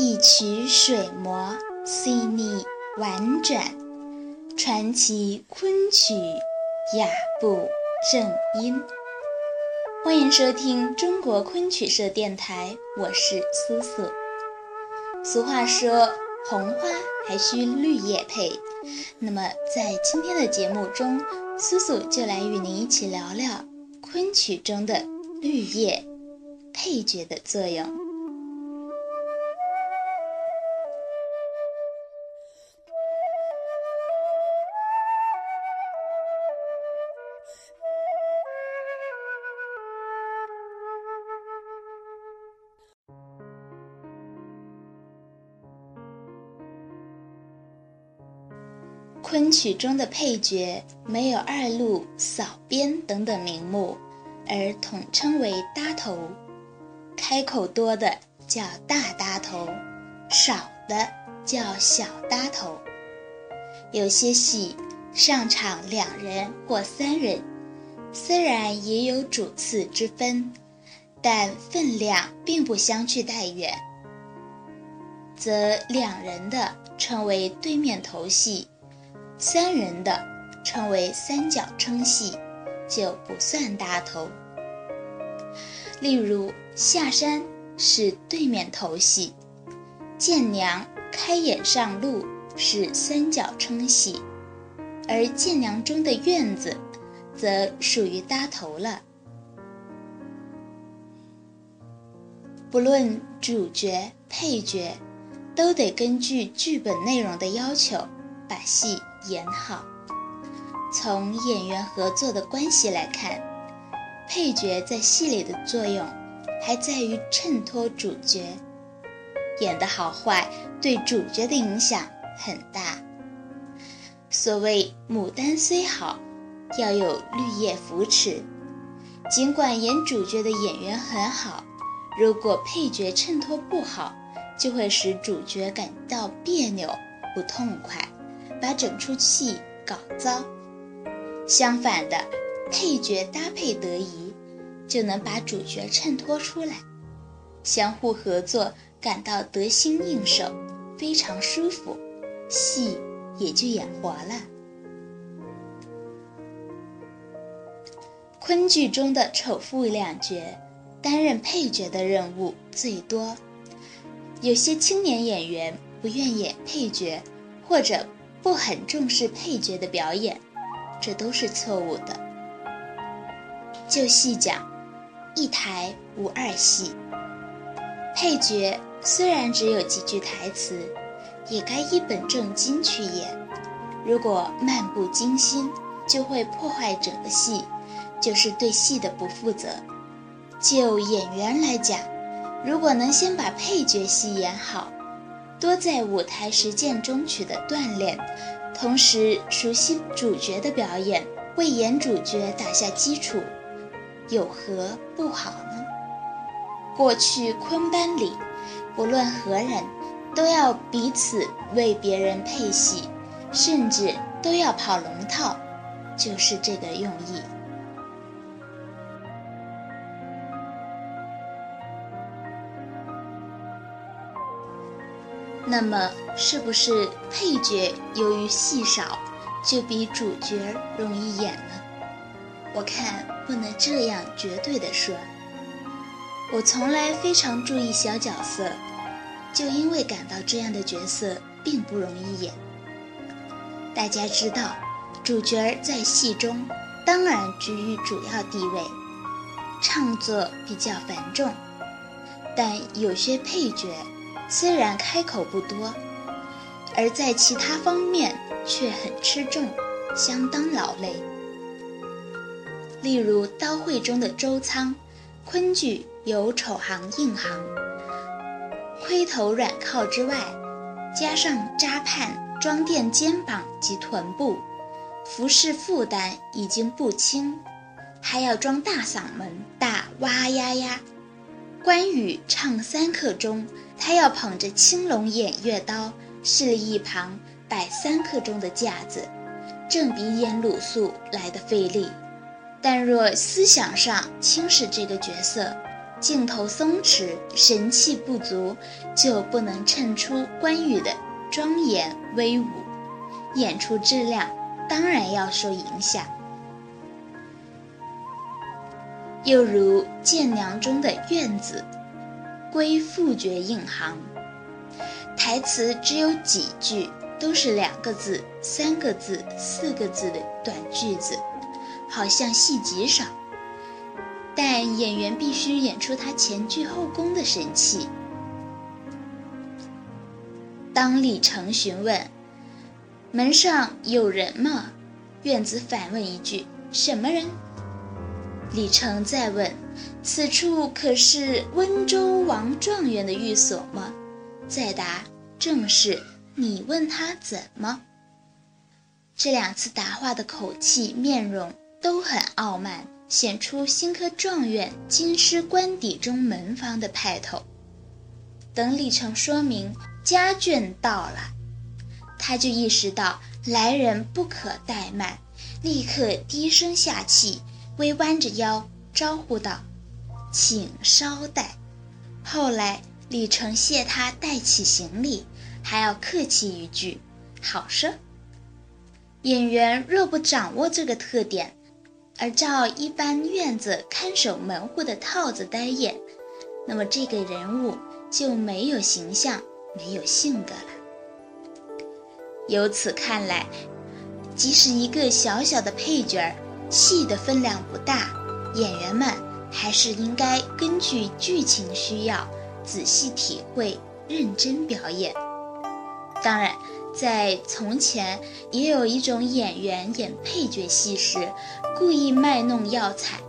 一曲水磨细腻婉转，传奇昆曲雅步正音。欢迎收听中国昆曲社电台，我是苏苏。俗话说，红花还需绿叶配。那么，在今天的节目中，苏苏就来与您一起聊聊昆曲中的绿叶配角的作用。曲中的配角没有二路、扫边等等名目，而统称为搭头。开口多的叫大搭头，少的叫小搭头。有些戏上场两人或三人，虽然也有主次之分，但分量并不相去太远，则两人的称为对面头戏。三人的称为三角称戏，就不算搭头。例如下山是对面头戏，见娘开眼上路是三角称戏，而见娘中的院子，则属于搭头了。不论主角配角，都得根据剧本内容的要求，把戏。演好。从演员合作的关系来看，配角在戏里的作用还在于衬托主角，演的好坏对主角的影响很大。所谓牡丹虽好，要有绿叶扶持。尽管演主角的演员很好，如果配角衬托不好，就会使主角感到别扭、不痛快。把整出戏搞糟，相反的，配角搭配得宜，就能把主角衬托出来，相互合作，感到得心应手，非常舒服，戏也就演活了。昆剧中的丑妇两角，担任配角的任务最多，有些青年演员不愿演配角，或者。不很重视配角的表演，这都是错误的。就戏讲，一台无二戏。配角虽然只有几句台词，也该一本正经去演。如果漫不经心，就会破坏整个戏，就是对戏的不负责。就演员来讲，如果能先把配角戏演好。多在舞台实践中取得锻炼，同时熟悉主角的表演，为演主角打下基础，有何不好呢？过去昆班里，不论何人，都要彼此为别人配戏，甚至都要跑龙套，就是这个用意。那么，是不是配角由于戏少，就比主角容易演呢？我看不能这样绝对的说。我从来非常注意小角色，就因为感到这样的角色并不容易演。大家知道，主角在戏中当然居于主要地位，唱作比较繁重，但有些配角。虽然开口不多，而在其他方面却很吃重，相当劳累。例如《刀会》中的周仓，昆剧有丑行硬行，盔头软靠之外，加上扎盼装垫肩膀及臀部，服饰负担已经不轻，还要装大嗓门，大哇呀呀。关羽唱三刻钟。他要捧着青龙偃月刀，势力一旁摆三刻钟的架子，正比演鲁肃来的费力。但若思想上轻视这个角色，镜头松弛，神气不足，就不能衬出关羽的庄严威武，演出质量当然要受影响。又如《剑娘》中的院子，归副角引行，台词只有几句，都是两个字、三个字、四个字的短句子，好像戏极少。但演员必须演出他前倨后恭的神气。当李成询问：“门上有人吗？”院子反问一句：“什么人？”李成再问：“此处可是温州王状元的寓所吗？”再答：“正是。”你问他怎么？这两次答话的口气、面容都很傲慢。显出新科状元京师官邸中门房的派头。等李成说明家眷到了，他就意识到来人不可怠慢，立刻低声下气，微弯着腰招呼道：“请稍待。”后来李成谢他带起行李，还要客气一句：“好说。”演员若不掌握这个特点，而照一般院子看守门户的套子呆演，那么这个人物就没有形象，没有性格了。由此看来，即使一个小小的配角儿，戏的分量不大，演员们还是应该根据剧情需要，仔细体会，认真表演。当然。在从前，也有一种演员演配角戏时，故意卖弄药材，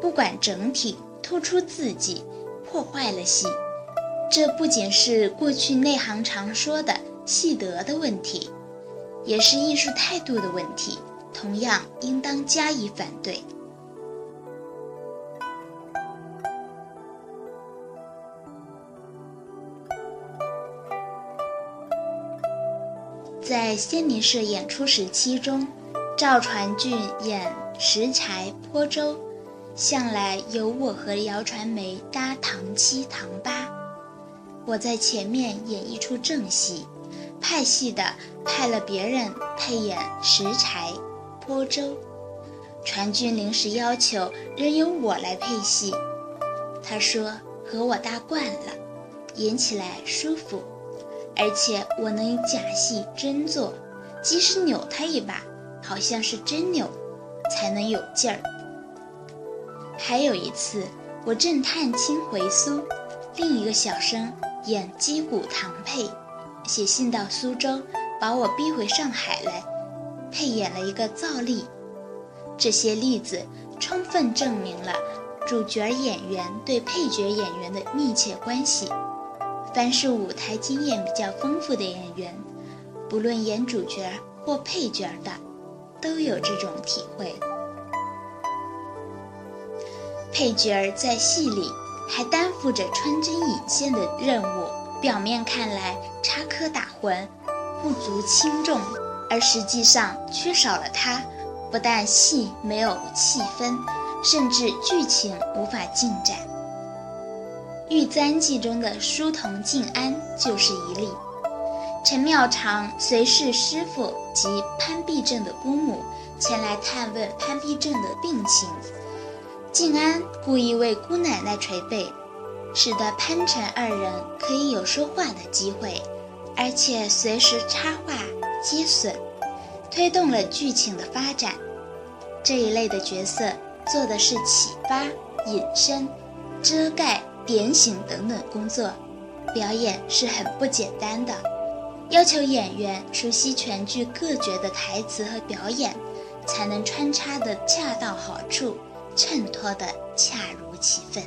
不管整体，突出自己，破坏了戏。这不仅是过去内行常说的戏德的问题，也是艺术态度的问题，同样应当加以反对。在仙林社演出时期中，赵传俊演石柴坡舟，向来由我和姚传梅搭堂七堂八。我在前面演一出正戏，派戏的派了别人配演石柴播州，传俊临时要求仍由我来配戏，他说和我搭惯了，演起来舒服。而且我能假戏真做，即使扭他一把，好像是真扭，才能有劲儿。还有一次，我正探亲回苏，另一个小生演击鼓堂配，写信到苏州，把我逼回上海来，配演了一个造丽。这些例子充分证明了主角演员对配角演员的密切关系。凡是舞台经验比较丰富的演员，不论演主角或配角的，都有这种体会。配角在戏里还担负着穿针引线的任务，表面看来插科打诨，不足轻重，而实际上缺少了它，不但戏没有气氛，甚至剧情无法进展。《玉簪记》中的书童静安就是一例。陈妙常随侍师傅及潘必正的姑母前来探问潘必正的病情，静安故意为姑奶奶捶背，使得潘陈二人可以有说话的机会，而且随时插话接损，推动了剧情的发展。这一类的角色做的是启发、隐身、遮盖。点醒等等工作，表演是很不简单的，要求演员熟悉全剧各角的台词和表演，才能穿插的恰到好处，衬托的恰如其分。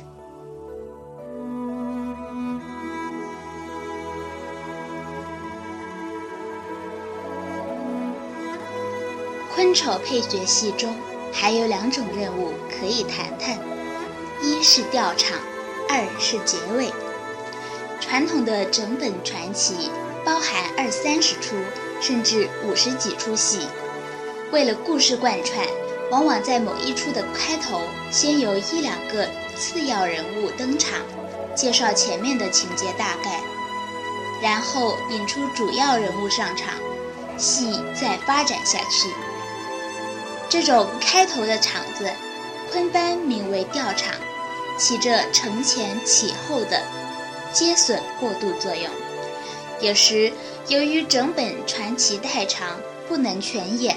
丑配角戏中还有两种任务可以谈谈，一是调场。二是结尾。传统的整本传奇包含二三十出，甚至五十几出戏。为了故事贯穿，往往在某一出的开头，先由一两个次要人物登场，介绍前面的情节大概，然后引出主要人物上场，戏再发展下去。这种开头的场子，昆班名为调场，起着承前启后的接损过渡作用。有时由于整本传奇太长，不能全演，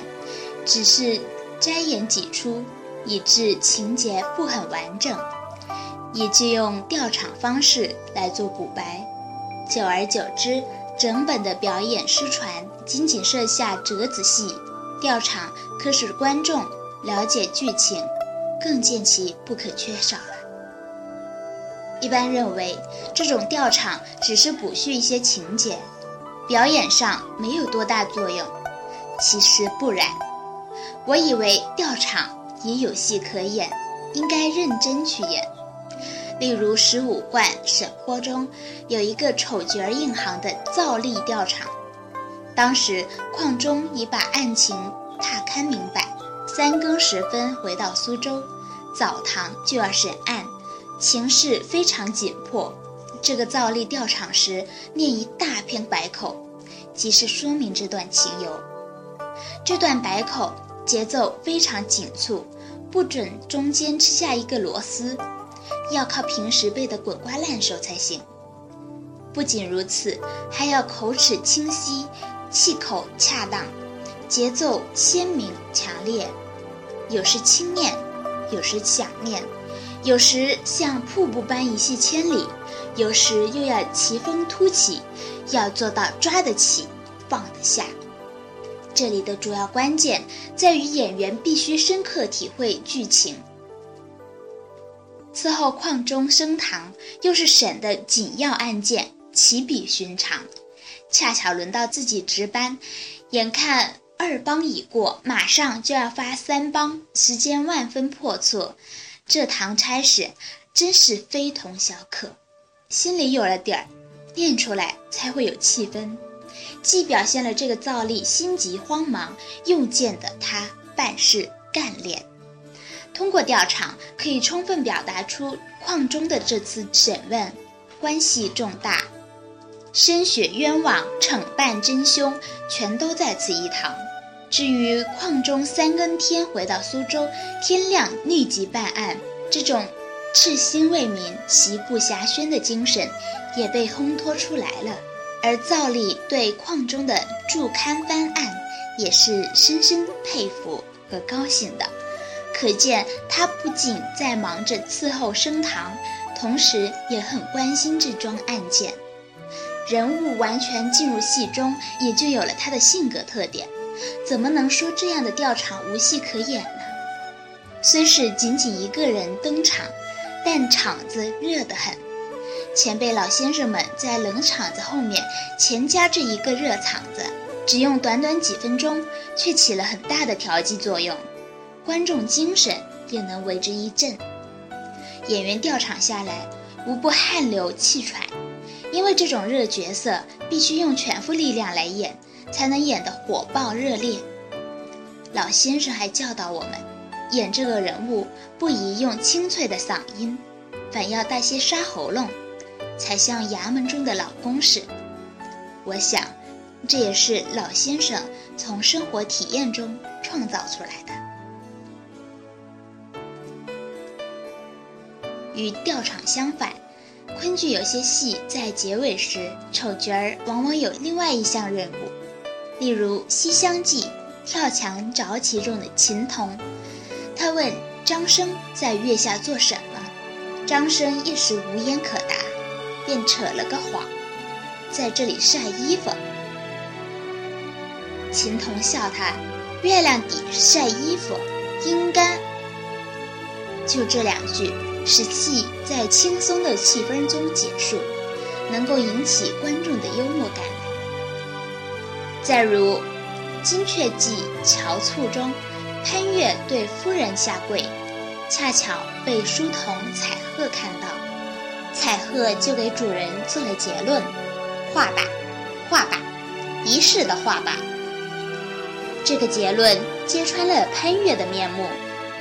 只是摘演几出。以致情节不很完整，也就用调场方式来做补白，久而久之，整本的表演失传。仅仅设下折子戏，调场可使观众了解剧情，更见其不可缺少了。一般认为，这种调场只是补叙一些情节，表演上没有多大作用。其实不然，我以为调场。也有戏可演，应该认真去演。例如十五贯沈豁中有一个丑角硬行的造例调场，当时矿中已把案情踏勘明白，三更时分回到苏州，早堂就要审案，情势非常紧迫。这个造例调场时念一大篇白口，即是说明这段情由。这段白口节奏非常紧促。不准中间吃下一个螺丝，要靠平时背的滚瓜烂熟才行。不仅如此，还要口齿清晰，气口恰当，节奏鲜明强烈。有时轻念，有时响念，有时像瀑布般一泻千里，有时又要奇峰突起，要做到抓得起，放得下。这里的主要关键在于演员必须深刻体会剧情。伺候矿中升堂，又是审的紧要案件，岂比寻常？恰巧轮到自己值班，眼看二帮已过，马上就要发三帮，时间万分迫促，这堂差事真是非同小可。心里有了底儿，念出来才会有气氛。既表现了这个造例心急慌忙又见得他办事干练，通过调查可以充分表达出矿中的这次审问关系重大，深雪冤枉惩办真凶全都在此一堂。至于矿中三更天回到苏州，天亮立即办案，这种赤心为民、习不暇轩的精神也被烘托出来了。而赵吏对矿中的助勘翻案也是深深佩服和高兴的，可见他不仅在忙着伺候升堂，同时也很关心这桩案件。人物完全进入戏中，也就有了他的性格特点。怎么能说这样的调场无戏可演呢？虽是仅仅一个人登场，但场子热得很。前辈老先生们在冷场子后面前加这一个热场子，只用短短几分钟，却起了很大的调剂作用，观众精神也能为之一振。演员调场下来，无不汗流气喘，因为这种热角色必须用全副力量来演，才能演得火爆热烈。老先生还教导我们，演这个人物不宜用清脆的嗓音，反要带些沙喉咙。才像衙门中的老公使。我想，这也是老先生从生活体验中创造出来的。与调场相反，昆剧有些戏在结尾时，丑角儿往往有另外一项任务。例如《西厢记》跳墙着棋中的秦童，他问张生在月下做什么，张生一时无言可答。便扯了个谎，在这里晒衣服。秦童笑他：“月亮底晒衣服，应该。”就这两句，使戏在轻松的气氛中结束，能够引起观众的幽默感。再如《金雀记·乔促》中，潘岳对夫人下跪，恰巧被书童彩鹤看到。彩鹤就给主人做了结论：画吧，画吧，一世的画吧。这个结论揭穿了潘岳的面目，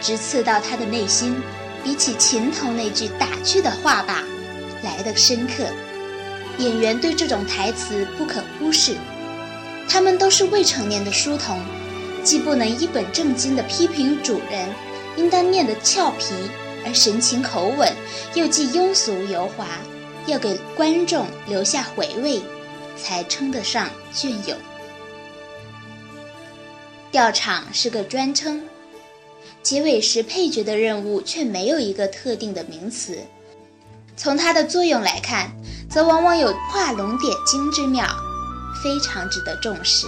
直刺到他的内心，比起琴头那句打趣的话吧，来得深刻。演员对这种台词不可忽视，他们都是未成年的书童，既不能一本正经地批评主人，应当念得俏皮而神情口吻，又既庸俗油滑，要给观众留下回味，才称得上隽永。调场是个专称，结尾时配角的任务却没有一个特定的名词。从它的作用来看，则往往有画龙点睛之妙，非常值得重视。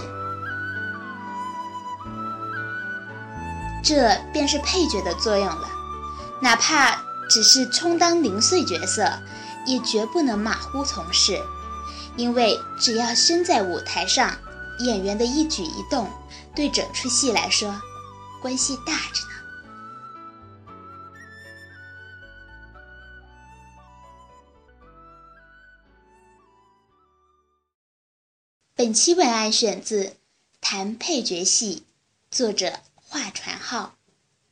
这便是配角的作用了，哪怕只是充当零碎角色，也绝不能马虎从事，因为只要身在舞台上，演员的一举一动，对整出戏来说，关系大着呢。本期文案选自《谈配角戏》，作者华传浩。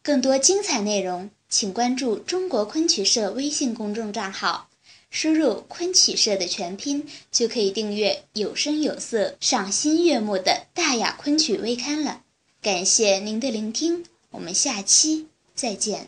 更多精彩内容，请关注中国昆曲社微信公众账号，输入“昆曲社”的全拼，就可以订阅有声有色、赏心悦目的大雅昆曲微刊了。感谢您的聆听，我们下期再见。